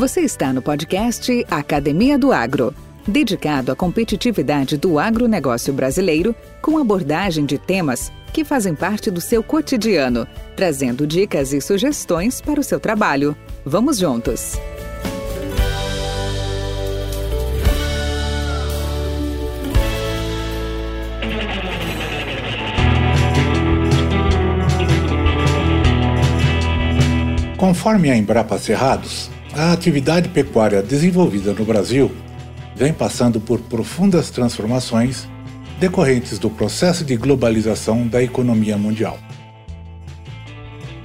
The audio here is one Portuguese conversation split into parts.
Você está no podcast Academia do Agro, dedicado à competitividade do agronegócio brasileiro, com abordagem de temas que fazem parte do seu cotidiano, trazendo dicas e sugestões para o seu trabalho. Vamos juntos! Conforme a Embrapa Cerrados, a atividade pecuária desenvolvida no Brasil vem passando por profundas transformações decorrentes do processo de globalização da economia mundial.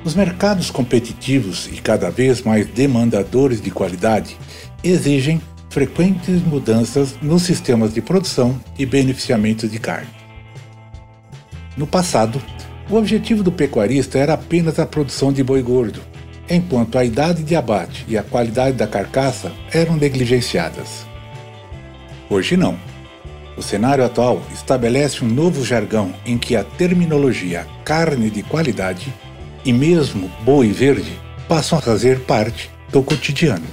Os mercados competitivos e cada vez mais demandadores de qualidade exigem frequentes mudanças nos sistemas de produção e beneficiamento de carne. No passado, o objetivo do pecuarista era apenas a produção de boi gordo, enquanto a idade de abate e a qualidade da carcaça eram negligenciadas. Hoje não. O cenário atual estabelece um novo jargão em que a terminologia carne de qualidade e mesmo boi verde passam a fazer parte do cotidiano.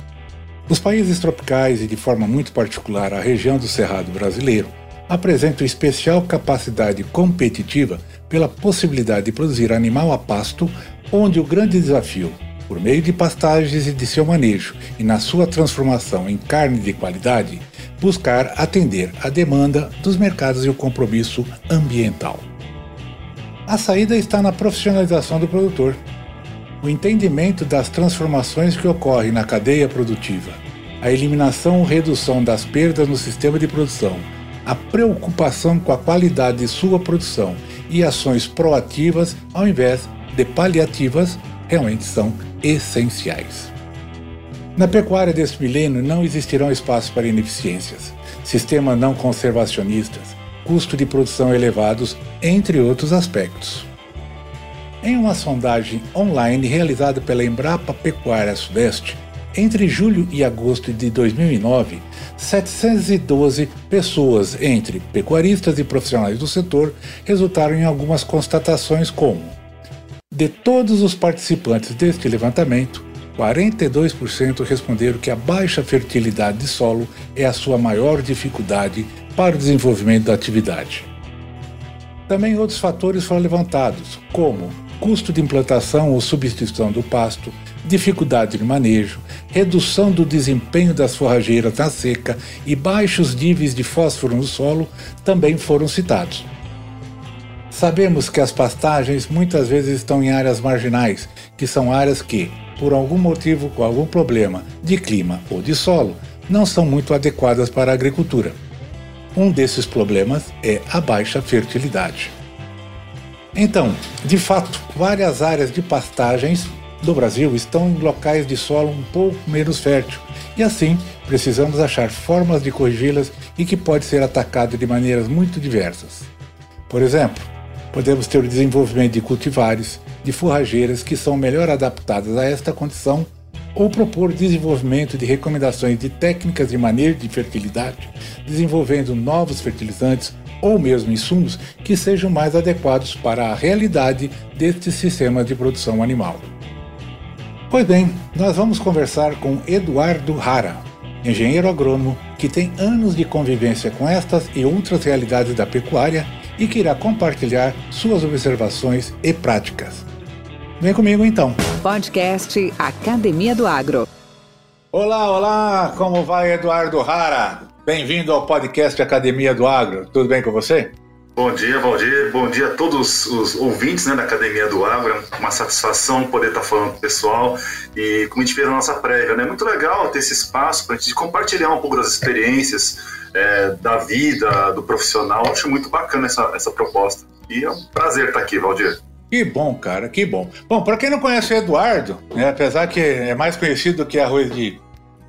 Os países tropicais e, de forma muito particular, a região do Cerrado brasileiro apresentam especial capacidade competitiva pela possibilidade de produzir animal a pasto, onde o grande desafio por meio de pastagens e de seu manejo e na sua transformação em carne de qualidade, buscar atender a demanda dos mercados e o compromisso ambiental. A saída está na profissionalização do produtor, o entendimento das transformações que ocorrem na cadeia produtiva, a eliminação ou redução das perdas no sistema de produção, a preocupação com a qualidade de sua produção e ações proativas ao invés de paliativas realmente são essenciais. Na pecuária deste milênio não existirão espaços para ineficiências, sistemas não conservacionistas, custo de produção elevados, entre outros aspectos. Em uma sondagem online realizada pela Embrapa Pecuária Sudeste, entre julho e agosto de 2009, 712 pessoas, entre pecuaristas e profissionais do setor, resultaram em algumas constatações como de todos os participantes deste levantamento, 42% responderam que a baixa fertilidade de solo é a sua maior dificuldade para o desenvolvimento da atividade. Também outros fatores foram levantados, como custo de implantação ou substituição do pasto, dificuldade de manejo, redução do desempenho das forrageiras na seca e baixos níveis de fósforo no solo também foram citados. Sabemos que as pastagens muitas vezes estão em áreas marginais, que são áreas que, por algum motivo, com algum problema de clima ou de solo, não são muito adequadas para a agricultura. Um desses problemas é a baixa fertilidade. Então, de fato, várias áreas de pastagens do Brasil estão em locais de solo um pouco menos fértil, e assim precisamos achar formas de corrigi-las e que pode ser atacado de maneiras muito diversas. Por exemplo, podemos ter o desenvolvimento de cultivares, de forrageiras que são melhor adaptadas a esta condição ou propor desenvolvimento de recomendações de técnicas de manejo de fertilidade, desenvolvendo novos fertilizantes ou mesmo insumos que sejam mais adequados para a realidade deste sistema de produção animal. Pois bem, nós vamos conversar com Eduardo Rara, engenheiro agrônomo que tem anos de convivência com estas e outras realidades da pecuária e que irá compartilhar suas observações e práticas. Vem comigo então. Podcast Academia do Agro. Olá, olá, como vai Eduardo Rara? Bem-vindo ao podcast Academia do Agro. Tudo bem com você? Bom dia, Valdir. Bom dia a todos os ouvintes né, da Academia do Agro. Uma satisfação poder estar falando com o pessoal. E como a gente fez na nossa prévia, né? Muito legal ter esse espaço para a gente compartilhar um pouco das experiências é, da vida, do profissional. Acho muito bacana essa, essa proposta. E é um prazer estar aqui, Valdir. Que bom, cara, que bom. Bom, para quem não conhece o Eduardo, né, apesar que é mais conhecido que arroz de,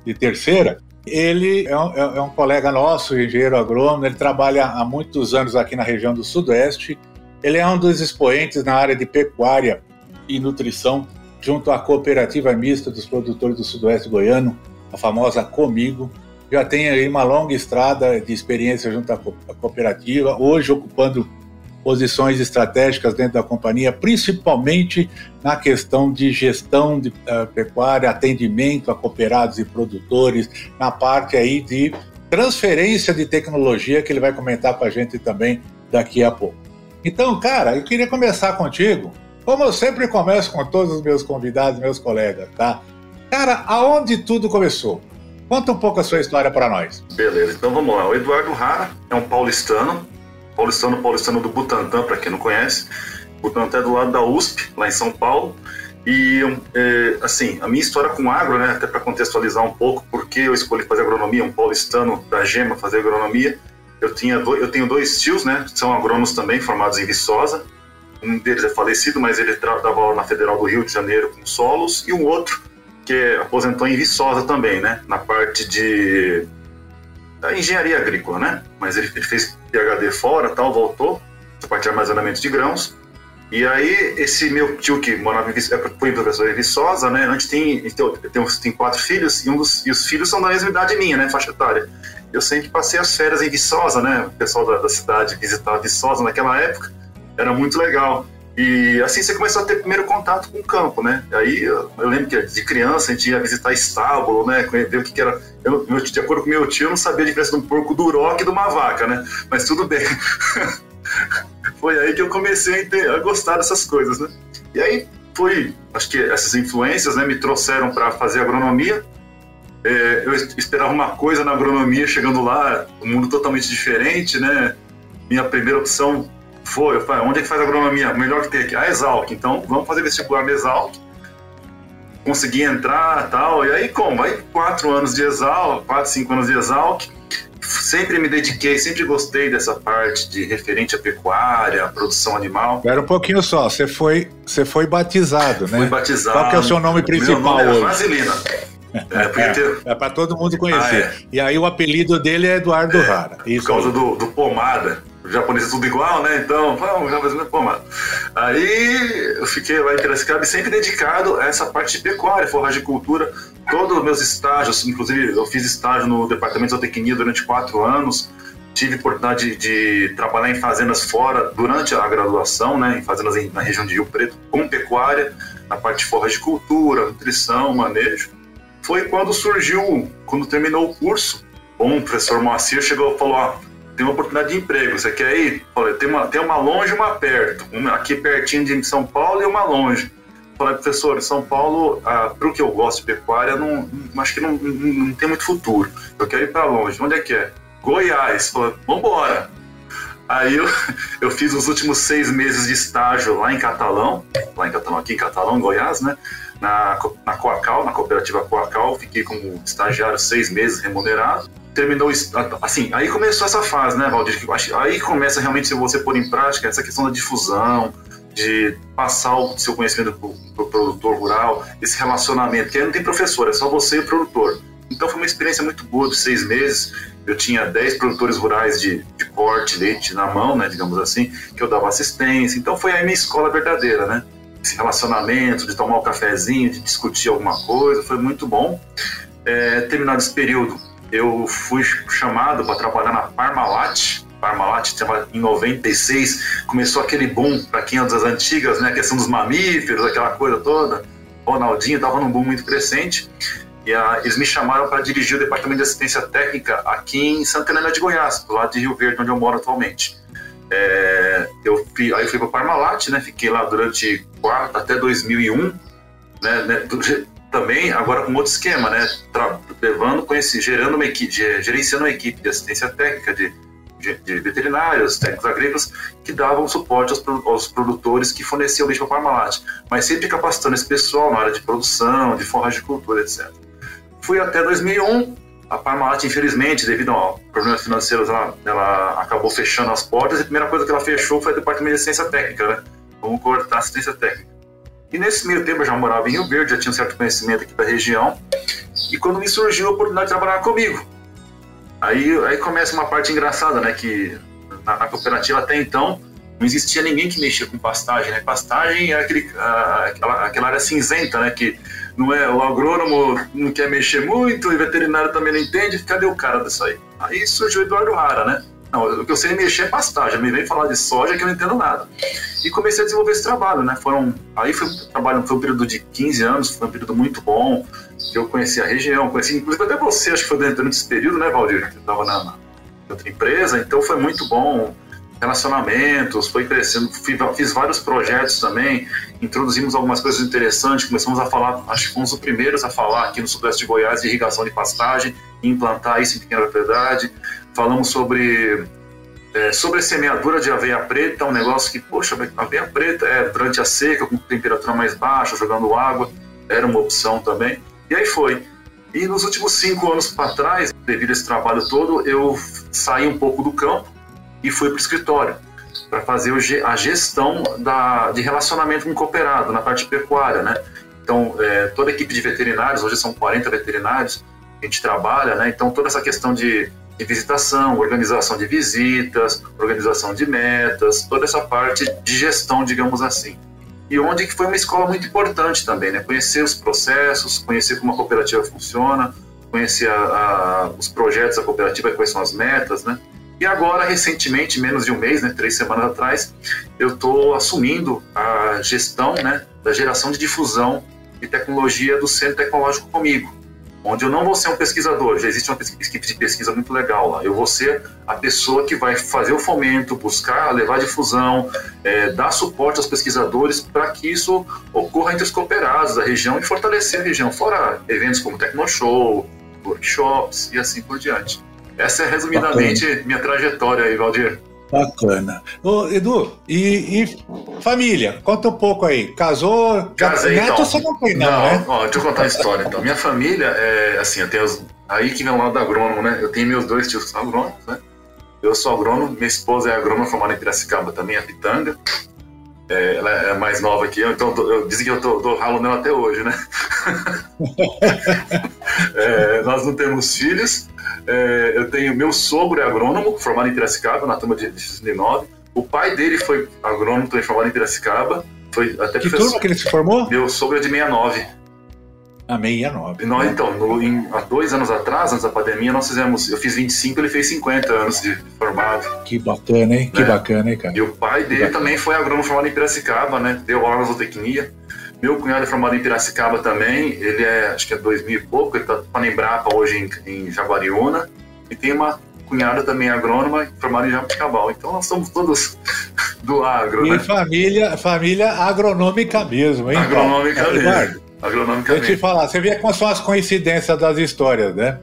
de terceira, ele é um, é, é um, colega nosso, engenheiro agrônomo, ele trabalha há muitos anos aqui na região do Sudoeste. Ele é um dos expoentes na área de pecuária e nutrição, junto à cooperativa mista dos produtores do Sudoeste Goiano, a famosa Comigo. Já tem aí uma longa estrada de experiência junto à cooperativa, hoje ocupando posições estratégicas dentro da companhia, principalmente na questão de gestão de uh, pecuária, atendimento a cooperados e produtores, na parte aí de transferência de tecnologia que ele vai comentar com a gente também daqui a pouco. Então, cara, eu queria começar contigo, como eu sempre começo com todos os meus convidados, meus colegas, tá? Cara, aonde tudo começou? Conta um pouco a sua história para nós. Beleza, então vamos lá. O Eduardo Rara é um paulistano, paulistano, paulistano do Butantã, para quem não conhece. Butantã é do lado da USP, lá em São Paulo. E, é, assim, a minha história com agro, né, até para contextualizar um pouco, porque eu escolhi fazer agronomia, um paulistano da Gema fazer agronomia. Eu, tinha eu tenho dois tios, né, são agrônomos também, formados em Viçosa. Um deles é falecido, mas ele dava aula na Federal do Rio de Janeiro com solos. E um outro que aposentou em Viçosa também, né, na parte de da engenharia agrícola, né? Mas ele, ele fez PhD fora, tal, voltou, a parte de armazenamento de grãos. E aí, esse meu tio que morava em, é, foi professor em Viçosa, né? Antes tem, tem, tem, tem quatro filhos e, um dos, e os filhos são da mesma idade minha, né? Faixa etária. Eu sempre passei as férias em Viçosa, né? O pessoal da, da cidade visitava Viçosa naquela época. Era muito legal. E assim você começou a ter primeiro contato com o campo, né? Aí eu, lembro que de criança a gente ia visitar estábulo, né? Ver o que, era. Eu, de acordo com meu tio, eu não sabia a diferença de um porco do uroque e de uma vaca, né? Mas tudo bem. foi aí que eu comecei a, ter, a, gostar dessas coisas, né? E aí foi, acho que essas influências, né, me trouxeram para fazer agronomia. É, eu esperava uma coisa na agronomia, chegando lá, um mundo totalmente diferente, né? Minha primeira opção foi, eu falei, onde é que faz agronomia? Melhor que tem aqui. A Exalc. Então, vamos fazer vestibular na Exalc. Consegui entrar tal. E aí, como? Aí, quatro anos de Exalc, quatro, cinco anos de Exalc. Sempre me dediquei, sempre gostei dessa parte de referente à pecuária, à produção animal. Espera um pouquinho só, você foi, você foi batizado, né? Fui batizado. Qual que é o seu nome principal Meu nome é hoje? Vaselina. É, ter... é para todo mundo conhecer. Ah, é. E aí o apelido dele é Eduardo é, Rara. Isso por causa do, do pomada o japonês é tudo igual, né? Então, vamos, já fazendo pomada. Aí eu fiquei lá em Piracicaba sempre dedicado a essa parte de pecuária, forragicultura. Todos os meus estágios, inclusive eu fiz estágio no departamento de zootecnia durante quatro anos. Tive oportunidade de, de trabalhar em fazendas fora durante a graduação, né? Em fazendas na região de Rio Preto, com pecuária, na parte de forragicultura, nutrição, manejo. Foi quando surgiu, quando terminou o curso, o professor Moacir chegou e falou: ó, tem uma oportunidade de emprego, você quer ir? Falei, tem uma, tem uma longe e uma perto, uma aqui pertinho de São Paulo e uma longe. Falei, professor, São Paulo, ah, para o que eu gosto de pecuária, não acho que não, não, não, tem muito futuro. Eu quero ir para longe. Onde é que é? Goiás. Falei, vambora. Aí eu, eu fiz os últimos seis meses de estágio lá em Catalão, lá em Catalão, aqui em Catalão, Goiás, né? Na, na Coacal, na cooperativa Coacal, fiquei como estagiário seis meses remunerado terminou assim aí começou essa fase né Valdir aí começa realmente se você pôr em prática essa questão da difusão de passar o seu conhecimento para o produtor rural esse relacionamento que aí não tem professor é só você e o produtor. Então foi uma experiência muito boa de seis meses. Eu tinha dez produtores rurais de, de corte leite na mão né digamos assim que eu dava assistência. Então foi a minha escola verdadeira né? Esse relacionamento de tomar um cafezinho de discutir alguma coisa foi muito bom. É, terminado esse período eu fui chamado para trabalhar na Parmalat. Parmalat em 96 começou aquele boom para quem é das antigas, né? A questão dos mamíferos, aquela coisa toda. Ronaldinho estava num boom muito crescente. E a, eles me chamaram para dirigir o departamento de assistência técnica aqui em Santa Helena de Goiás, do lado de Rio Verde, onde eu moro atualmente. É, eu fui, aí eu fui para Parmalat, né? Fiquei lá durante quatro, até 2001, né, né também agora com outro esquema, né? Tra levando esse, gerando uma equipe, gerenciando uma equipe de assistência técnica de, de, de veterinários, técnicos agrícolas, que davam suporte aos, aos produtores que forneciam leite para a Parmalat, mas sempre capacitando esse pessoal na área de produção, de forragicultura, etc. Fui até 2001, a Parmalat, infelizmente, devido a problemas financeiros, ela, ela, acabou fechando as portas e a primeira coisa que ela fechou foi o departamento de assistência técnica, né? Vamos cortar assistência técnica. E nesse meio tempo eu já morava em Rio Verde, já tinha um certo conhecimento aqui da região. E quando me surgiu a oportunidade de trabalhar comigo, aí, aí começa uma parte engraçada, né? Que na, na cooperativa até então não existia ninguém que mexia com pastagem, né? Pastagem é aquele, aquela, aquela área cinzenta, né? Que não é o agrônomo não quer mexer muito, o veterinário também não entende, cadê o cara disso aí? Aí surgiu o Eduardo Rara, né? Não, o que eu sei mexer é pastagem, me vem falar de soja que eu não entendo nada. E comecei a desenvolver esse trabalho, né? Foram, aí foi trabalho, foi um período de 15 anos, foi um período muito bom, que eu conheci a região, conheci inclusive até você, acho que foi dentro desse período, né, Valdir? Que estava na, na outra empresa, então foi muito bom relacionamentos, foi crescendo, fiz vários projetos também, introduzimos algumas coisas interessantes, começamos a falar, acho que fomos os primeiros a falar aqui no sudeste de Goiás de irrigação de pastagem, implantar isso em pequena propriedade, falamos sobre é, sobre a semeadura de aveia preta, um negócio que, poxa, aveia preta é durante a seca, com temperatura mais baixa, jogando água, era uma opção também, e aí foi. E nos últimos cinco anos para trás, devido a esse trabalho todo, eu saí um pouco do campo, e fui para o escritório para fazer a gestão da, de relacionamento com o cooperado na parte pecuária, né? Então, é, toda a equipe de veterinários, hoje são 40 veterinários a gente trabalha, né? Então, toda essa questão de, de visitação, organização de visitas, organização de metas, toda essa parte de gestão, digamos assim. E onde que foi uma escola muito importante também, né? Conhecer os processos, conhecer como a cooperativa funciona, conhecer a, a, os projetos da cooperativa, quais são as metas, né? E agora, recentemente, menos de um mês, né, três semanas atrás, eu estou assumindo a gestão né, da geração de difusão de tecnologia do Centro Tecnológico comigo, onde eu não vou ser um pesquisador, já existe uma equipe de pesquisa muito legal lá. Eu vou ser a pessoa que vai fazer o fomento, buscar levar difusão, é, dar suporte aos pesquisadores para que isso ocorra entre os cooperados da região e fortalecer a região, fora eventos como Tecnoshow, workshops e assim por diante. Essa é resumidamente Bacana. minha trajetória aí, Valdir. Bacana. Ô, Edu, e, e, família? Conta um pouco aí. Casou? Casei, Neto então. você não tem, não, não né? Ó, deixa eu contar a história, então. Minha família é, assim, eu tenho os, aí que vem o lado agrônomo, né? Eu tenho meus dois tios agrônomos, né? Eu sou agrônomo, minha esposa é agrônoma formada em Piracicaba também, a Pitanga. É, ela é mais nova que eu, então eu, dizem que eu tô, tô ralo nela até hoje, né? é, nós não temos filhos, é, eu tenho meu sogro é agrônomo, formado em Piracicaba, na turma de 2009. O pai dele foi agrônomo, também formado em Piracicaba. Foi até que professor. turma que ele se formou? Meu sogro é de 69. A 69. Nós, então, no, em, há dois anos atrás, antes da pandemia, nós fizemos. Eu fiz 25, ele fez 50 anos de formado. Que bacana, hein? Que né? bacana, hein, cara? E o pai dele também foi agrônomo formado em Piracicaba, né? Deu aula na zootecnia. Meu cunhado é formado em Piracicaba também, ele é, acho que é 2000 e pouco, ele está na Embrapa hoje em, em Jaguariúna, e tem uma cunhada também agrônoma formada em Jabuticabal. Então nós somos todos do agro, e né? família, família agronômica mesmo, hein? Agronômica é, mesmo. Agronômica Deixa eu te falar, você vê como são as coincidências das histórias, né?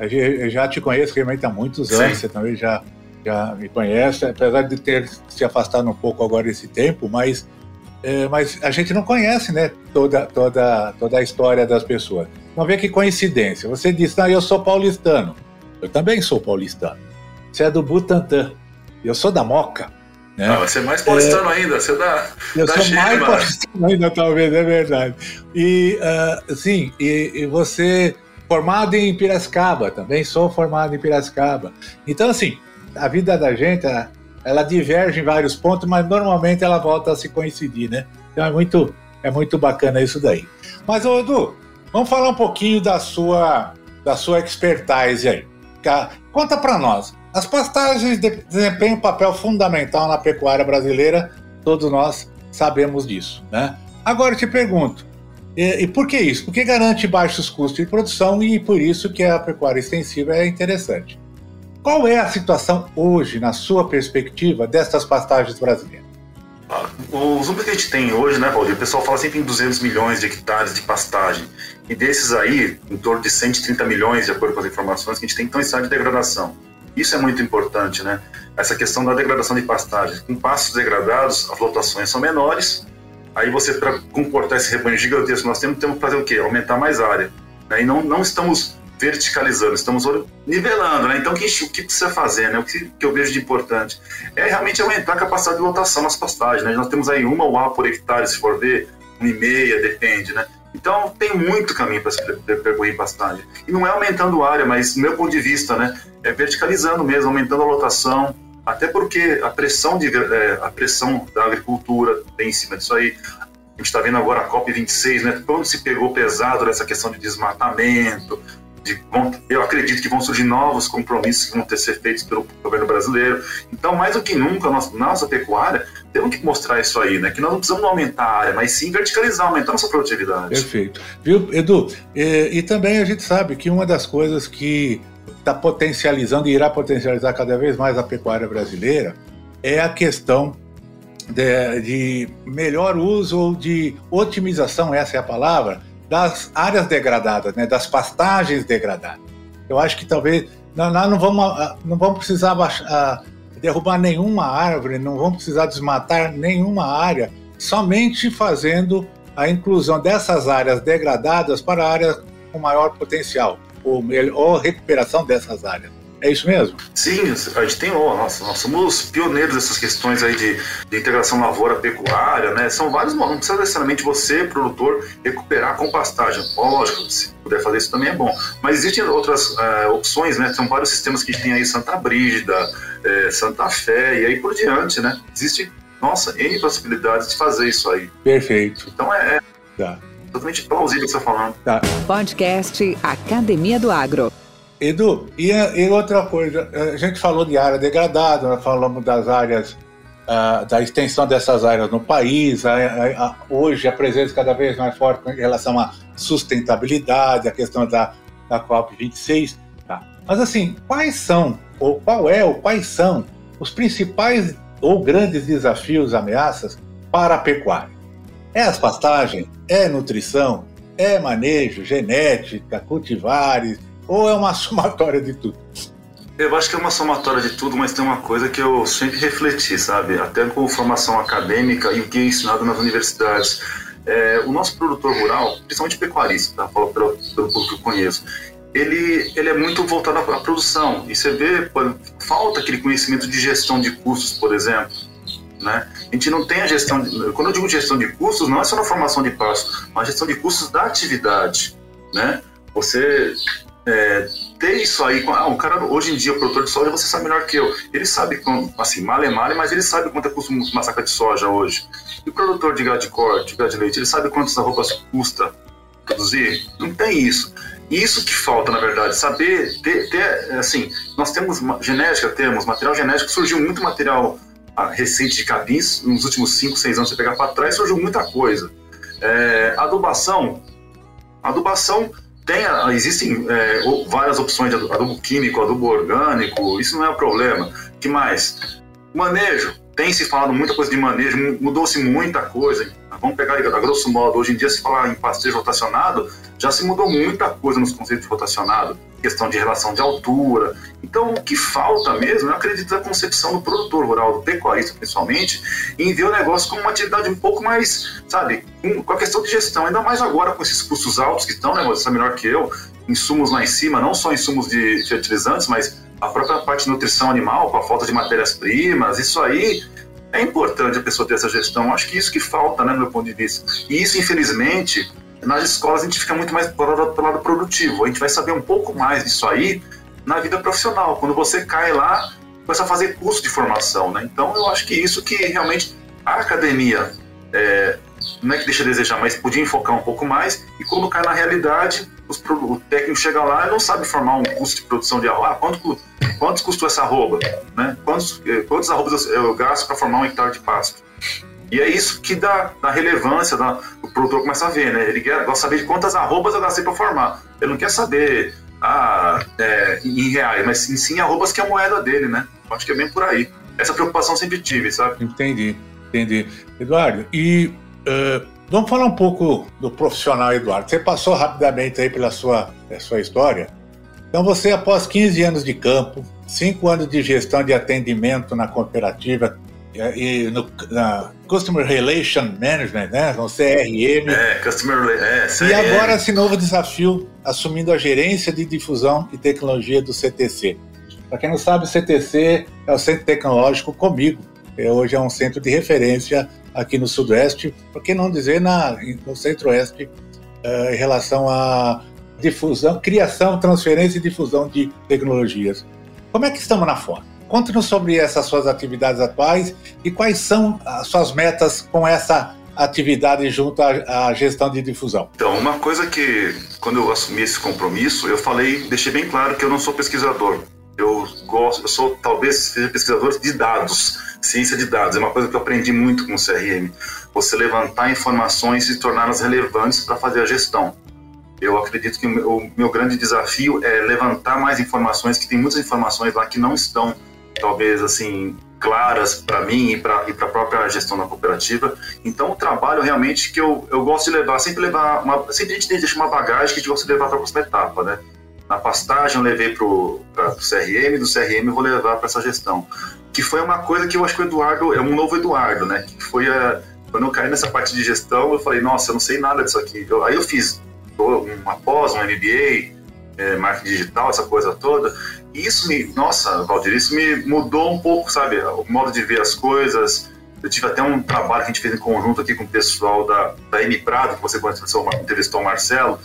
Eu já te conheço realmente há muitos anos, Sim. você também já, já me conhece, apesar de ter se afastado um pouco agora esse tempo, mas é, mas a gente não conhece, né, toda, toda, toda a história das pessoas. Vamos ver que coincidência. Você disse, não, eu sou paulistano. Eu também sou paulistano. Você é do Butantã. Eu sou da Moca. Né? Ah, você é mais paulistano é, ainda, você é da. Eu da sou mais paulistano ainda, talvez, é verdade. E, uh, sim, e, e, você, formado em Piracicaba, também sou formado em Piracicaba. Então, assim, a vida da gente, ela diverge em vários pontos, mas normalmente ela volta a se coincidir, né? Então é muito, é muito bacana isso daí. Mas, ô Edu, vamos falar um pouquinho da sua, da sua expertise aí. Conta para nós. As pastagens desempenham um papel fundamental na pecuária brasileira, todos nós sabemos disso, né? Agora eu te pergunto, e, e, por que isso? Porque garante baixos custos de produção e por isso que a pecuária extensiva é interessante. Qual é a situação hoje, na sua perspectiva, dessas pastagens brasileiras? Os números que a gente tem hoje, né, Valdir? O pessoal fala sempre em 200 milhões de hectares de pastagem. E desses aí, em torno de 130 milhões, de acordo com as informações que a gente tem, estão em estado de degradação. Isso é muito importante, né? Essa questão da degradação de pastagens. Com pastos degradados, as lotações são menores. Aí você, para comportar esse rebanho gigantesco nós temos, temos que fazer o quê? Aumentar mais área. Né? E não, não estamos verticalizando, estamos nivelando, né? Então, o que precisa fazer, né? O que, que, eu vejo de importante é realmente aumentar a capacidade de lotação nas pastagens, né? Nós temos aí uma UA por hectare, se for ver, uma e meia, depende, né? Então, tem muito caminho para se percorrer pastagem. E não é aumentando área, mas, do meu ponto de vista, né? É verticalizando mesmo, aumentando a lotação, até porque a pressão, de, é, a pressão da agricultura tem em cima disso aí. A gente está vendo agora a COP26, né? Quando se pegou pesado nessa questão de desmatamento, de, eu acredito que vão surgir novos compromissos que vão ter ser feitos pelo governo brasileiro. Então, mais do que nunca, nossa, nossa pecuária temos que mostrar isso aí, né? Que nós não precisamos aumentar a área, mas sim verticalizar, aumentar nossa produtividade. Perfeito. Viu, Edu? E, e também a gente sabe que uma das coisas que está potencializando e irá potencializar cada vez mais a pecuária brasileira é a questão de, de melhor uso ou de otimização, essa é a palavra, das áreas degradadas, né, das pastagens degradadas. Eu acho que talvez nós não vamos, ah, não vamos precisar ah, derrubar nenhuma árvore, não vamos precisar desmatar nenhuma área, somente fazendo a inclusão dessas áreas degradadas para áreas com maior potencial, ou, ou recuperação dessas áreas. É isso mesmo? Sim, a gente tem, oh, nossa, nós somos pioneiros dessas questões aí de, de integração lavoura-pecuária, né? São vários, não precisa necessariamente você, produtor, recuperar com pastagem. Lógico, se puder fazer isso também é bom. Mas existem outras é, opções, né? São vários sistemas que a gente tem aí, Santa Brígida, é, Santa Fé e aí por diante, né? Existe, nossa, N possibilidades de fazer isso aí. Perfeito. Então é, é tá. totalmente plausível o que você está falando. Tá. Podcast Academia do Agro. Edu, e, e, outra coisa, a gente falou de área degradada, nós falamos das áreas, uh, da extensão dessas áreas no país, a, a, a, hoje a presença cada vez mais forte em relação à sustentabilidade, a questão da, da COP26. Tá? Mas assim, quais são, ou qual é, ou quais são os principais ou grandes desafios, ameaças para a pecuária? É as pastagens? É nutrição? É manejo, genética, cultivares? Ou é uma somatória de tudo? Eu acho que é uma somatória de tudo, mas tem uma coisa que eu sempre refleti, sabe? Até com formação acadêmica e o que é ensinado nas universidades. É, o nosso produtor rural, principalmente pecuarista, tá? Falo pelo, pelo público que eu conheço, ele, ele é muito voltado à produção. E você vê, falta aquele conhecimento de gestão de custos, por exemplo. Né? A gente não tem a gestão. De, quando eu digo gestão de custos, não é só na formação de passos, mas gestão de custos da atividade. Né? Você é, ter isso aí. Ah, um cara, hoje em dia, produtor de soja, você sabe melhor que eu. Ele sabe, assim, male male, mas ele sabe quanto custa uma saca de soja hoje. E o produtor de gado de corte, de gado de leite, ele sabe quantas roupas custa produzir? Não tem isso. Isso que falta, na verdade, saber ter, ter assim, nós temos genética, temos material genético, surgiu muito material ah, recente de capins, nos últimos 5, 6 anos, você pegar para trás, surgiu muita coisa. É, adubação, adubação tem, existem é, várias opções de adubo químico, adubo orgânico, isso não é o problema. que mais? Manejo. Tem se falado muita coisa de manejo, mudou-se muita coisa. Vamos pegar a grosso modo, hoje em dia se falar em pastejo rotacionado, já se mudou muita coisa nos conceitos de rotacionado, questão de relação de altura. Então, o que falta mesmo, eu acredito, na concepção do produtor rural, do pecuarista principalmente, em ver o negócio como uma atividade um pouco mais, sabe, com a questão de gestão, ainda mais agora com esses custos altos que estão, né, você sabe melhor que eu, insumos lá em cima, não só insumos de fertilizantes, mas a própria parte de nutrição animal, com a falta de matérias-primas, isso aí é importante a pessoa ter essa gestão. Acho que isso que falta, né, do meu ponto de vista. E isso, infelizmente, nas escolas a gente fica muito mais pelo lado, pelo lado produtivo. A gente vai saber um pouco mais disso aí na vida profissional. Quando você cai lá, começa a fazer curso de formação, né? Então, eu acho que isso que realmente a academia é, não é que deixa a desejar, mas podia enfocar um pouco mais. E cai na realidade, os, o técnico chega lá e não sabe formar um custo de produção de arroba. Ah, quanto, quanto custou essa arroba? Né? Quantos, eh, quantos arrobas eu, gasto para formar um hectare de pasto? E é isso que dá, dá relevância, dá, o produtor começa a ver, né? Ele quer, saber de quantas arrobas eu gastei para formar. Ele não quer saber ah, é, em reais, mas sim, sim arrobas que é a moeda dele, né? Acho que é bem por aí. Essa preocupação sempre tive, sabe? Entendi, entendi. Eduardo, e uh, vamos falar um pouco do profissional Eduardo. Você passou rapidamente aí pela sua, sua história. Então você, após 15 anos de campo, 5 anos de gestão de atendimento na cooperativa, e no na Customer Relation Management, né? No CRM. É, Customer é, CRM. E agora esse novo desafio, assumindo a gerência de difusão e tecnologia do CTC. Para quem não sabe, o CTC é o Centro Tecnológico Comigo. É, hoje é um centro de referência aqui no Sudoeste, por que não dizer na, no Centro-Oeste, uh, em relação à difusão, criação, transferência e difusão de tecnologias. Como é que estamos na fora? Conte-nos sobre essas suas atividades atuais e quais são as suas metas com essa atividade junto à, à, gestão de difusão? Então, uma coisa que, quando eu assumi esse compromisso, eu falei, deixei bem claro que eu não sou pesquisador. Eu gosto, eu sou talvez pesquisador de dados, ciência de dados. É uma coisa que eu aprendi muito com o CRM. Você levantar informações e torná-las relevantes para fazer a gestão. Eu acredito que o meu, grande desafio é levantar mais informações, que tem muitas informações lá que não estão, talvez assim, claras para mim e para a própria gestão da cooperativa. Então, o trabalho realmente que eu, eu gosto de levar, sempre levar, uma, sempre a gente deixa uma bagagem que a gente gosta de levar para a próxima etapa, né? Na pastagem eu levei para o CRM, do CRM eu vou levar para essa gestão. Que foi uma coisa que eu acho que o Eduardo, é um novo Eduardo, né? Que foi a, quando eu caí nessa parte de gestão, eu falei, nossa, eu não sei nada disso aqui. Eu, aí eu fiz uma pós, um MBA, é, marketing digital, essa coisa toda. E isso me, nossa, Valdir, isso me mudou um pouco, sabe, o modo de ver as coisas. Eu tive até um trabalho que a gente fez em conjunto aqui com o pessoal da, da M Prado, que você entrevistou o Marcelo,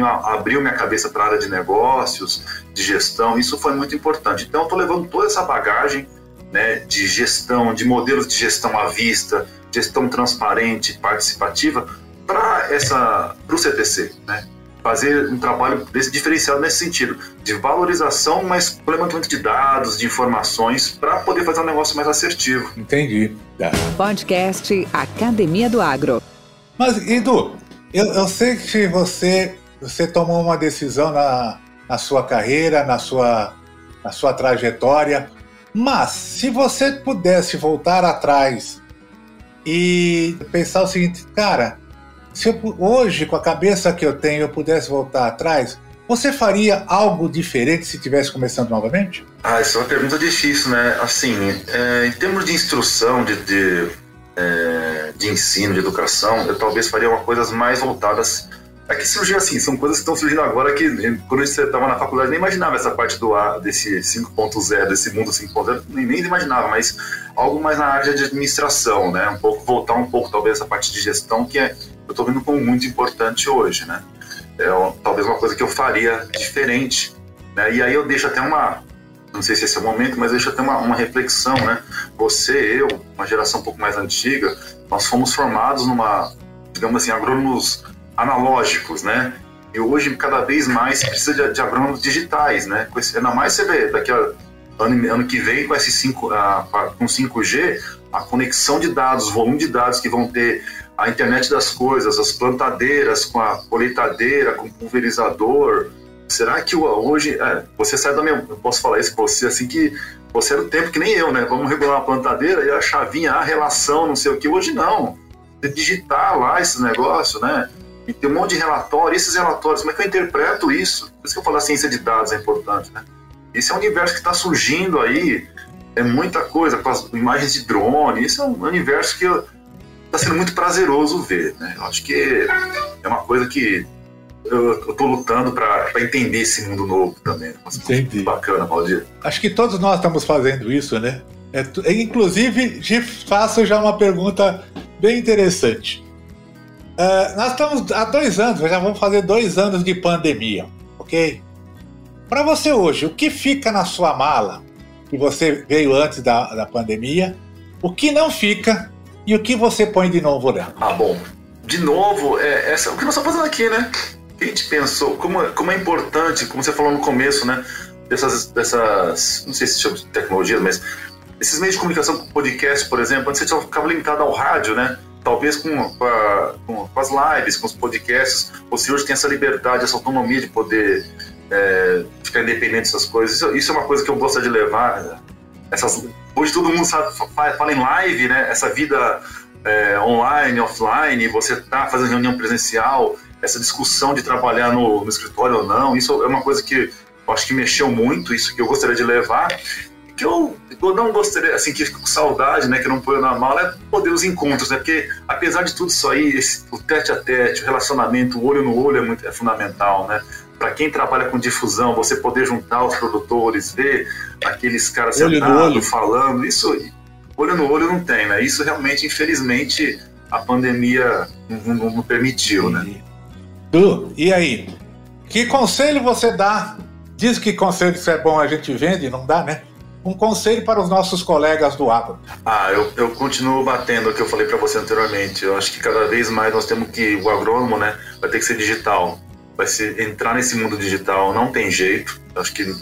abriu minha cabeça para a área de negócios, de gestão. Isso foi muito importante. Então, estou levando toda essa bagagem né, de gestão, de modelos de gestão à vista, gestão transparente, participativa, para essa para o CTC, né? fazer um trabalho desse diferenciado nesse sentido, de valorização, mas com levantamento de dados, de informações, para poder fazer um negócio mais assertivo. Entendi. Tá. Podcast Academia do Agro. Mas, Edu, eu, eu sei que você, você tomou uma decisão na, na sua carreira, na sua, na sua trajetória, mas se você pudesse voltar atrás e pensar o seguinte, cara, se eu, hoje, com a cabeça que eu tenho, eu pudesse voltar atrás, você faria algo diferente se estivesse começando novamente? Ah, isso é uma pergunta difícil, né? Assim, é, em termos de instrução, de, de, é, de ensino, de educação, eu talvez faria uma coisas mais voltadas é que surgiu assim, são coisas que estão surgindo agora que quando você estava na faculdade nem imaginava essa parte do A, desse 5.0, desse mundo 5.0, nem, nem imaginava, mas algo mais na área de administração, né? Um pouco, voltar um pouco talvez essa parte de gestão que é, eu estou vendo como muito importante hoje, né? É talvez uma coisa que eu faria diferente, né? E aí eu deixo até uma, não sei se esse é o momento, mas deixo até uma, uma reflexão, né? Você, eu, uma geração um pouco mais antiga, nós fomos formados numa, digamos assim, agrônomos analógicos, né? E hoje, cada vez mais, precisa de, de agrônomos digitais, né? Com esse, ainda mais você vê, daqui a ano, ano que vem, com, esse 5, com 5G, a conexão de dados, o volume de dados que vão ter, a internet das coisas, as plantadeiras com a colheitadeira, com o pulverizador. Será que hoje, é, você sai da minha, eu posso falar isso para você, assim que você era o tempo que nem eu, né? Vamos regular uma plantadeira e a chavinha, a relação, não sei o que. Hoje não. Digitar lá esse negócio, né? E tem um monte de relatórios, esses relatórios, como é que eu interpreto isso? Por isso que eu falo a ciência de dados é importante, né? Esse é um universo que está surgindo aí, é muita coisa, com as imagens de drone, isso é um universo que está sendo muito prazeroso ver, né? Eu acho que é uma coisa que eu estou lutando para entender esse mundo novo também. Entendi. Bacana, Valdir. Acho que todos nós estamos fazendo isso, né? É, inclusive, te faço já uma pergunta bem interessante. Uh, nós estamos há dois anos, já vamos fazer dois anos de pandemia, ok? Para você hoje, o que fica na sua mala que você veio antes da, da pandemia? O que não fica e o que você põe de novo dentro? Ah, bom. De novo, é, essa, o que nós estamos fazendo aqui, né? A gente pensou, como, como é importante, como você falou no começo, né? Dessas, dessas não sei se chama de tecnologias, mas esses meios de comunicação, podcast, por exemplo, antes você ficava limitado ao rádio, né? Talvez com, com, com, as lives, com os podcasts, você hoje tem essa liberdade, essa autonomia de poder é, ficar independente dessas coisas. Isso, isso, é uma coisa que eu gostaria de levar. Essas, hoje todo mundo sabe, fala em live, né? Essa vida é, online, offline, você tá fazendo reunião presencial, essa discussão de trabalhar no, no escritório ou não, isso é uma coisa que eu acho que mexeu muito, isso que eu gostaria de levar que eu, eu não gostaria, assim, que com saudade, né, que eu não ponho na mala, é poder os encontros, né, porque apesar de tudo isso aí, esse, o tete a tete, o relacionamento, o olho no olho é, muito, é fundamental, né, para quem trabalha com difusão, você poder juntar os produtores, ver aqueles caras sentados, falando, isso, olho no olho não tem, né, isso realmente, infelizmente, a pandemia não, não, não permitiu, né. Tu, e aí, que conselho você dá? Diz que conselho isso é bom a gente vende, não dá, né? Um conselho para os nossos colegas do agro. Ah, eu, eu continuo batendo o que eu falei para você anteriormente. Eu acho que cada vez mais nós temos que, o agrônomo, né, vai ter que ser digital. Vai ser, entrar nesse mundo digital, não tem jeito. Eu acho que,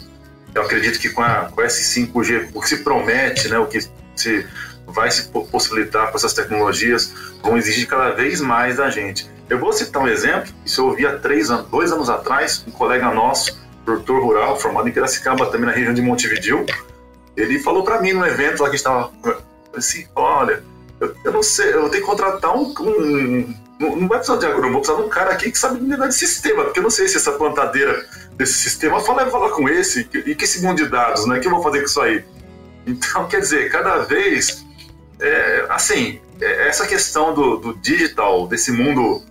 eu acredito que com, a, com esse 5G, o que se promete, né, o que se vai se possibilitar com essas tecnologias, vão exigir cada vez mais da gente. Eu vou citar um exemplo, isso eu ouvi há três anos, dois anos atrás, um colega nosso, produtor rural, formado em Piracicaba, também na região de Montevideo, ele falou para mim no evento lá que estava assim, olha, eu, eu, não sei, eu tenho que contratar um, um não vai precisar de agrônomo, vou precisar de um cara aqui que sabe lidar de sistema, porque eu não sei se essa plantadeira desse sistema fala, falar com esse, e que esse mundo de dados, né? O que eu vou fazer com isso aí? Então, quer dizer, cada vez, é, assim, é, essa questão do, do, digital, desse mundo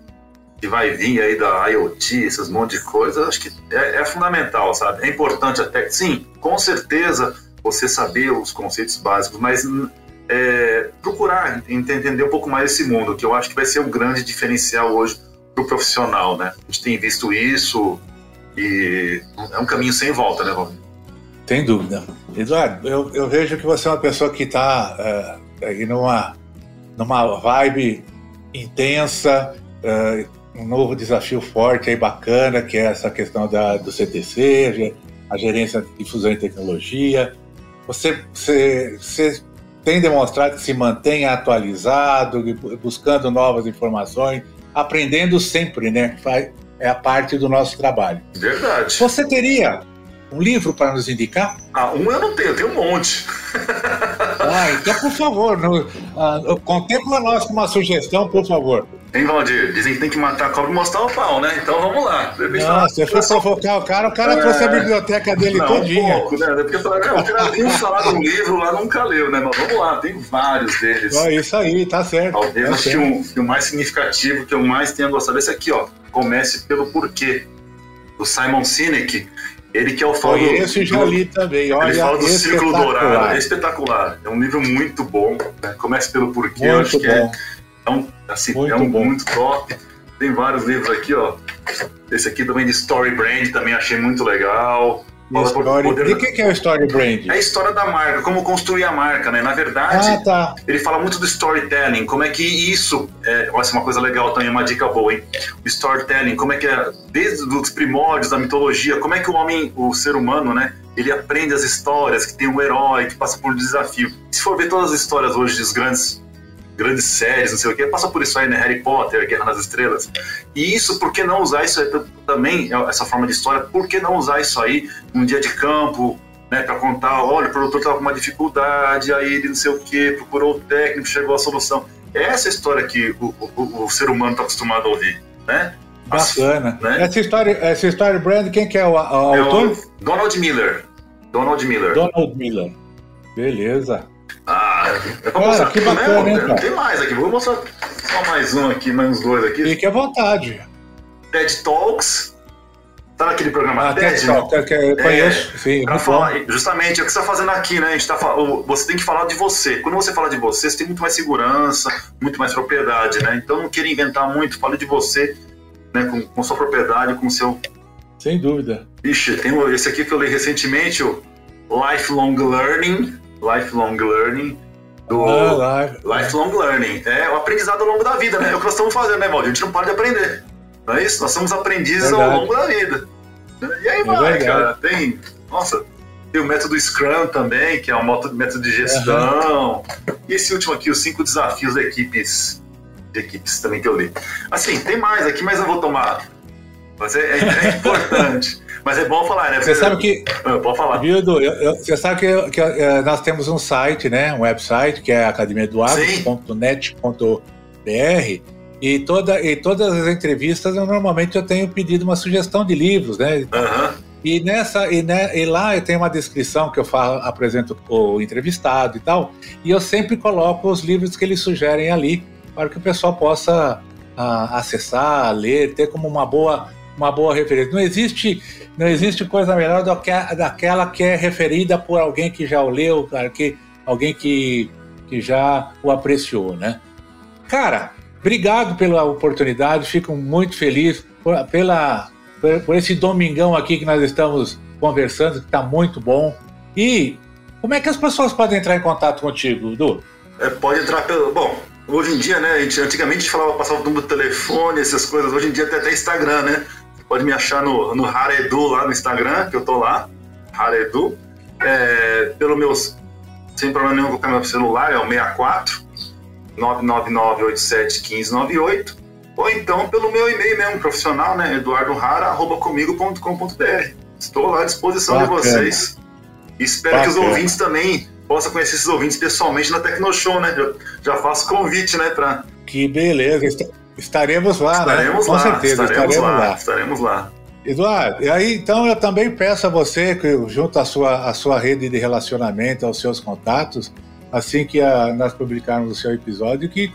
que vai vir aí da IoT, esses monte de coisa, acho que é, é fundamental, sabe? É importante até, sim, com certeza você saber os conceitos básicos, mas é, procurar entender um pouco mais esse mundo, que eu acho que vai ser um grande diferencial hoje para o profissional, né? A gente tem visto isso e é um caminho sem volta, né, Valdir? Sem dúvida. Eduardo, eu, eu, vejo que você é uma pessoa que está uh, aí numa, numa vibe intensa, uh, um novo desafio forte aí bacana, que é essa questão da, do CTC, a gerência de difusão e tecnologia. Você, você, você tem demonstrado que se mantém atualizado, buscando novas informações, aprendendo sempre, né? É a parte do nosso trabalho. Verdade. Você teria um livro para nos indicar? Ah, um eu não tenho, eu tenho um monte. ah, então, por favor, no, uh, contempla nós com uma sugestão, por favor. Hein, Valdir? Dizem que tem que matar a cobra e mostrar o pau, né? Então vamos lá. Não, se for provocar o cara, o cara é... trouxe a biblioteca dele não, todinha. Um pouco, né? Porque eu o cara tem falar um livro lá, nunca leu, né? Mas vamos lá, tem vários deles. É isso aí, tá certo. Talvez tá acho um, que o mais significativo, que eu mais tenha gostado, esse aqui, ó. Comece pelo porquê. Do Simon Sinek. Ele que é o falo. Esse já li também. Olha, ele fala do Círculo Dourado. É espetacular. É um livro muito bom. Né? Comece pelo porquê. Muito eu acho bom. que é um, assim, muito é um bom. muito top. Tem vários livros aqui, ó. Esse aqui também de Story Brand, também achei muito legal. Story... Poder... E o que é o Story Brand? É a história da marca, como construir a marca, né? Na verdade, ah, tá. ele fala muito do storytelling, como é que isso. É, essa é uma coisa legal também, uma dica boa, hein? O storytelling, como é que é, desde os primórdios da mitologia, como é que o homem, o ser humano, né? Ele aprende as histórias, que tem um herói, que passa por um desafio. Se for ver todas as histórias hoje dos grandes grandes séries, não sei o que, passa por isso aí, né? Harry Potter, Guerra nas Estrelas. E isso, por que não usar isso aí também, essa forma de história, por que não usar isso aí num dia de campo, né? Pra contar, olha, o produtor tava com uma dificuldade, aí ele não sei o que, procurou o técnico, chegou à solução. É essa história que o, o, o ser humano tá acostumado a ouvir, né? Bacana. Né? Essa, história, essa história brand, quem que é o, o é autor? Donald Miller. Donald Miller. Donald Miller. Beleza. Ah, é pra mostrar que bacana, né? Hein, Tem mais aqui, vou mostrar só mais um aqui, mais uns dois aqui. Fique à vontade. TED Talks. Tá naquele programa ah, TED, Talk, né? que eu conheço, é, sim. Pra falar, justamente, é o que você tá fazendo aqui, né? A gente tá, você tem que falar de você. Quando você fala de você, você tem muito mais segurança, muito mais propriedade, né? Então não queira inventar muito, fale de você, né? Com, com sua propriedade, com seu. Sem dúvida. Ixi, tem esse aqui que eu li recentemente, o Lifelong Learning Lifelong Learning. Do ah, life. Lifelong Learning. É o aprendizado ao longo da vida, né? É o que nós estamos fazendo, né, Valdir? A gente não para de aprender. Não é isso? Nós somos aprendizes Verdade. ao longo da vida. E aí é vai, cara. Tem. Nossa, tem o método Scrum também, que é um método de gestão. Uhum. E esse último aqui, os cinco desafios de equipes. De equipes também que eu li. Assim, tem mais aqui, mas eu vou tomar. Mas é, é, é importante. Mas é bom falar, né? Você sabe que. Ah, pode falar. Viu, Edu? Você sabe que, que eh, nós temos um site, né? Um website, que é academiadoagro.net.br. E, toda, e todas as entrevistas, eu, normalmente eu tenho pedido uma sugestão de livros, né? Uhum. E, nessa, e, né, e lá eu tenho uma descrição que eu falo, apresento o entrevistado e tal, e eu sempre coloco os livros que eles sugerem ali, para que o pessoal possa uh, acessar, ler, ter como uma boa, uma boa referência. Não existe não existe coisa melhor do que daquela que é referida por alguém que já o leu, cara, que, alguém que, que já o apreciou, né? Cara, obrigado pela oportunidade, fico muito feliz por, pela, por, por esse domingão aqui que nós estamos conversando, que está muito bom. E Como é que as pessoas podem entrar em contato contigo, Du? É, pode entrar pelo. Bom, hoje em dia, né? A gente, antigamente a gente falava, passava o número do telefone, essas coisas. Hoje em dia tem até Instagram, né? Pode me achar no, no Haredu lá no Instagram, que eu tô lá. Haredu. É, pelo meus. Sem problema nenhum colocar meu celular, é o 64 999871598. Ou então pelo meu e-mail mesmo, profissional, né? eduardohara.comigo.com.br. Estou lá à disposição Bacana. de vocês. Espero Bacana. que os ouvintes também possam conhecer esses ouvintes pessoalmente na Tecnoshow, né? Já, já faço convite, né? Pra... Que beleza. Estaremos lá, né? estaremos né? lá, Com certeza, estaremos, estaremos lá, lá. Estaremos lá. Eduardo, e aí então eu também peço a você, que junto à sua, à sua rede de relacionamento, aos seus contatos, assim que a, nós publicarmos o seu episódio, que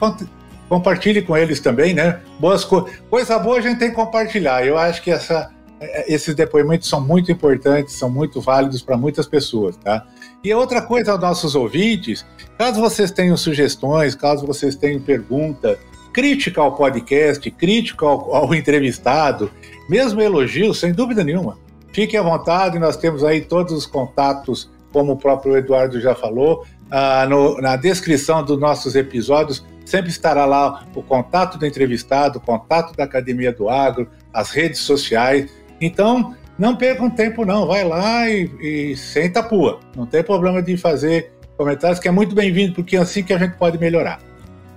compartilhe com eles também, né? Boas co coisa boa a gente tem que compartilhar. Eu acho que essa, é, esses depoimentos são muito importantes, são muito válidos para muitas pessoas, tá? E outra coisa aos nossos ouvintes, caso vocês tenham sugestões, caso vocês tenham pergunta, crítica ao podcast, crítica ao, ao entrevistado, mesmo elogio, sem dúvida nenhuma. Fiquem à vontade, nós temos aí todos os contatos, como o próprio Eduardo já falou, ah, no, na descrição dos nossos episódios sempre estará lá o contato do entrevistado, o contato da Academia do Agro, as redes sociais. Então, não percam tempo não, vai lá e, e senta pua. Não tem problema de fazer comentários, que é muito bem-vindo, porque é assim que a gente pode melhorar.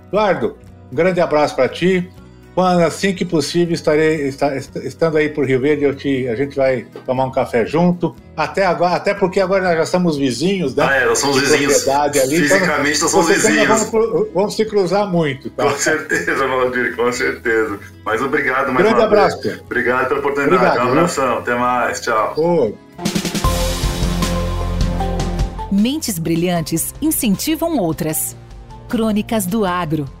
Eduardo, um grande abraço para ti. Quando, assim que possível, estarei está, estando aí por Rio Verde, eu te, a gente vai tomar um café junto. Até agora, até porque agora nós já somos vizinhos, né? Ah, é, nós somos vizinhos. Ali, então Fisicamente então, nós somos vizinhos. Vamos, vamos, se cruzar muito, tá? Com certeza, Valdir, com certeza. Mas obrigado mais Grande uma abraço, vez. Obrigado pela oportunidade. Obrigado, um abração. Até mais. Tchau. Oi. Mentes brilhantes incentivam outras. Crônicas do Agro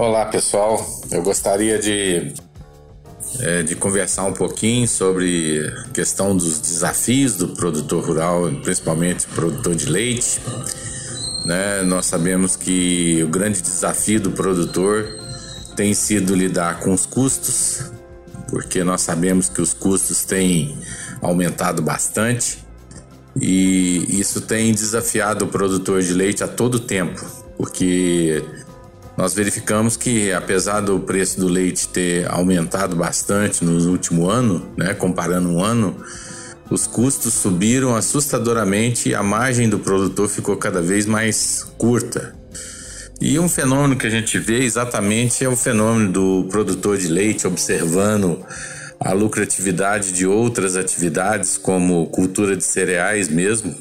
Olá pessoal, eu gostaria de, é, de conversar um pouquinho sobre a questão dos desafios do produtor rural, principalmente produtor de leite. Né? Nós sabemos que o grande desafio do produtor tem sido lidar com os custos, porque nós sabemos que os custos têm aumentado bastante e isso tem desafiado o produtor de leite a todo tempo, porque nós verificamos que, apesar do preço do leite ter aumentado bastante no último ano, né, comparando um ano, os custos subiram assustadoramente e a margem do produtor ficou cada vez mais curta. E um fenômeno que a gente vê exatamente é o fenômeno do produtor de leite observando a lucratividade de outras atividades, como cultura de cereais mesmo.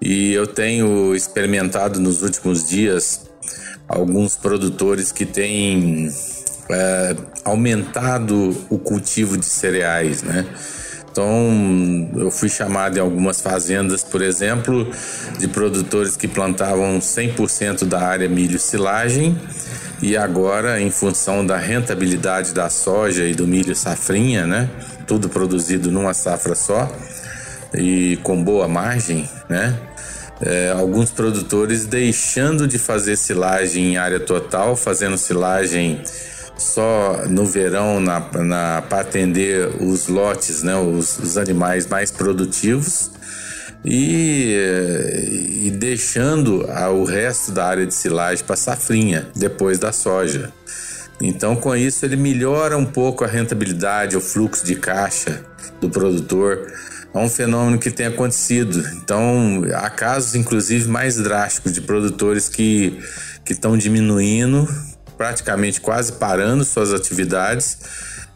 E eu tenho experimentado nos últimos dias alguns produtores que têm é, aumentado o cultivo de cereais, né? Então, eu fui chamado em algumas fazendas, por exemplo, de produtores que plantavam 100% da área milho silagem e agora, em função da rentabilidade da soja e do milho safrinha, né? Tudo produzido numa safra só e com boa margem, né? É, alguns produtores deixando de fazer silagem em área total, fazendo silagem só no verão na, na para atender os lotes, né, os, os animais mais produtivos e, e deixando o resto da área de silagem para safrinha depois da soja. Então, com isso, ele melhora um pouco a rentabilidade, o fluxo de caixa do produtor é um fenômeno que tem acontecido. Então, há casos, inclusive, mais drásticos de produtores que estão diminuindo, praticamente quase parando suas atividades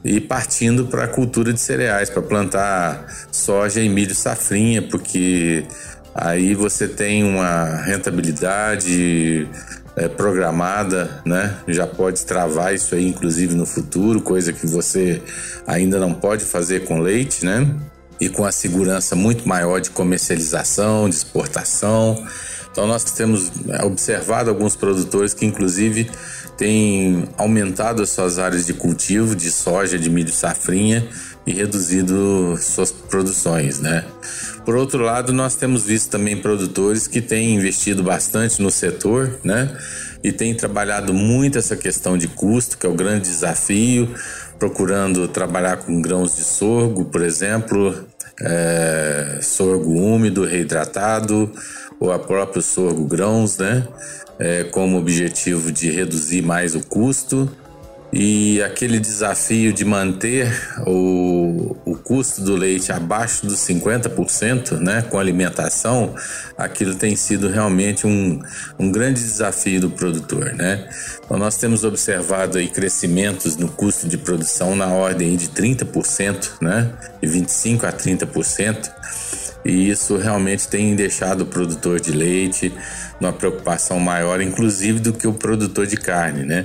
e partindo para a cultura de cereais, para plantar soja e milho safrinha, porque aí você tem uma rentabilidade é, programada, né? Já pode travar isso aí, inclusive no futuro, coisa que você ainda não pode fazer com leite, né? E com a segurança muito maior de comercialização, de exportação. Então nós temos observado alguns produtores que inclusive têm aumentado as suas áreas de cultivo de soja, de milho safrinha e reduzido suas produções, né? Por outro lado, nós temos visto também produtores que têm investido bastante no setor, né? E têm trabalhado muito essa questão de custo, que é o grande desafio, procurando trabalhar com grãos de sorgo, por exemplo, é, sorgo úmido, reidratado, ou a próprio sorgo grãos, né? É, como objetivo de reduzir mais o custo e aquele desafio de manter o, o custo do leite abaixo dos 50%, né, com alimentação, aquilo tem sido realmente um, um grande desafio do produtor, né? Então nós temos observado aí crescimentos no custo de produção na ordem de 30%, né, de 25 a 30%. E isso realmente tem deixado o produtor de leite numa preocupação maior, inclusive do que o produtor de carne, né?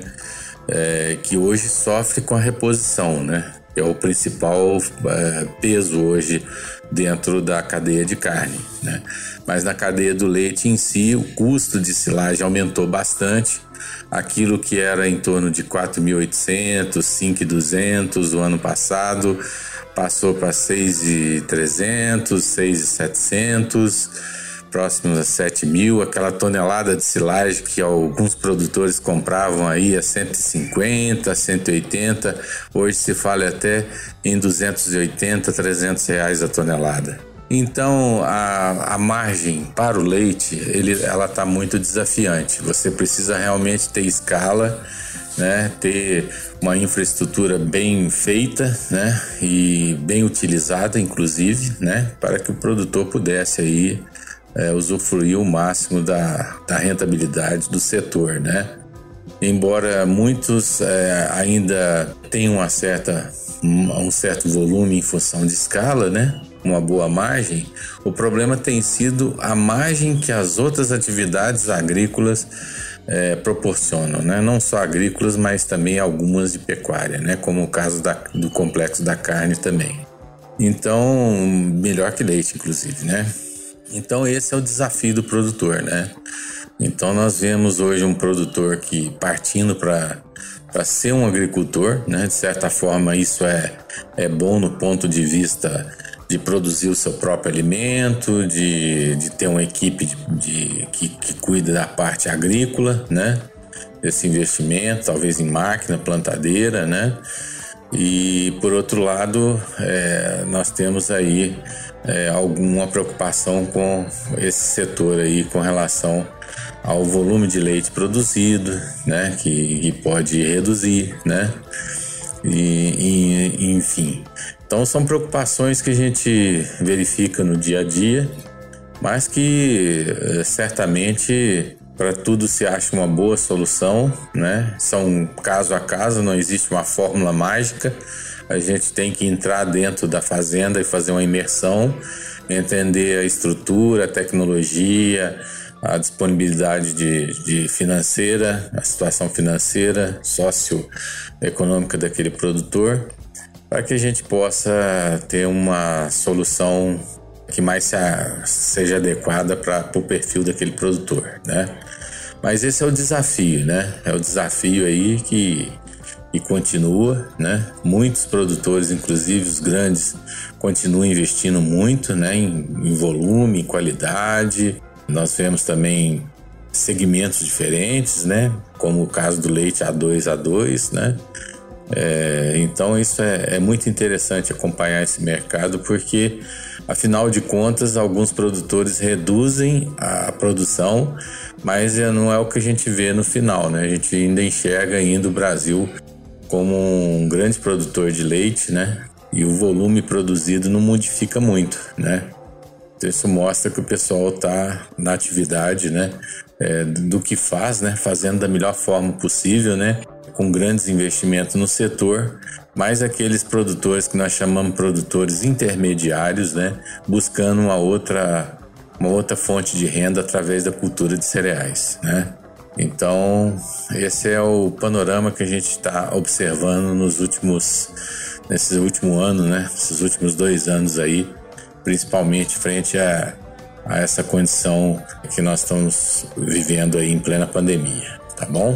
É, que hoje sofre com a reposição, né? É o principal é, peso hoje dentro da cadeia de carne, né? Mas na cadeia do leite em si, o custo de silagem aumentou bastante. Aquilo que era em torno de 4.800, 5.200 o ano passado, passou para 6.300, 6.700 próximos a 7 mil, aquela tonelada de silagem que alguns produtores compravam aí a 150, 180, hoje se fala até em 280, 300 reais a tonelada. Então a, a margem para o leite ele, ela está muito desafiante. Você precisa realmente ter escala, né, ter uma infraestrutura bem feita, né, e bem utilizada, inclusive, né, para que o produtor pudesse aí é, usufruir o máximo da, da rentabilidade do setor, né? Embora muitos é, ainda tenham uma certa, um certo volume em função de escala, né? Uma boa margem, o problema tem sido a margem que as outras atividades agrícolas é, proporcionam, né? não só agrícolas, mas também algumas de pecuária, né? como o caso da, do complexo da carne também. Então, melhor que leite, inclusive, né? Então esse é o desafio do produtor, né? Então nós vemos hoje um produtor que partindo para para ser um agricultor, né? De certa forma isso é é bom no ponto de vista de produzir o seu próprio alimento, de, de ter uma equipe de, de que, que cuida da parte agrícola, né? Desse investimento, talvez em máquina, plantadeira, né? E por outro lado, é, nós temos aí é, alguma preocupação com esse setor aí com relação ao volume de leite produzido, né, que, que pode reduzir, né, e, e, enfim. Então são preocupações que a gente verifica no dia a dia, mas que é, certamente para tudo se acha uma boa solução, né? São caso a caso, não existe uma fórmula mágica a gente tem que entrar dentro da fazenda e fazer uma imersão, entender a estrutura, a tecnologia, a disponibilidade de, de financeira, a situação financeira, socioeconômica daquele produtor, para que a gente possa ter uma solução que mais se, seja adequada para o perfil daquele produtor, né? Mas esse é o desafio, né? É o desafio aí que e continua, né? Muitos produtores, inclusive os grandes, continuam investindo muito, né? Em, em volume, em qualidade. Nós vemos também segmentos diferentes, né? Como o caso do leite A2 A2, né? É, então isso é, é, muito interessante acompanhar esse mercado porque, afinal de contas, alguns produtores reduzem a produção, mas não é o que a gente vê no final, né? A gente ainda enxerga ainda o Brasil como um grande produtor de leite, né? E o volume produzido não modifica muito, né? Então isso mostra que o pessoal está na atividade, né? É, do que faz, né? Fazendo da melhor forma possível, né? Com grandes investimentos no setor, mas aqueles produtores que nós chamamos produtores intermediários, né? Buscando uma outra, uma outra fonte de renda através da cultura de cereais, né? Então, esse é o panorama que a gente está observando nos últimos, nesse último ano, né? Esses últimos dois anos aí, principalmente frente a, a essa condição que nós estamos vivendo aí em plena pandemia, tá bom?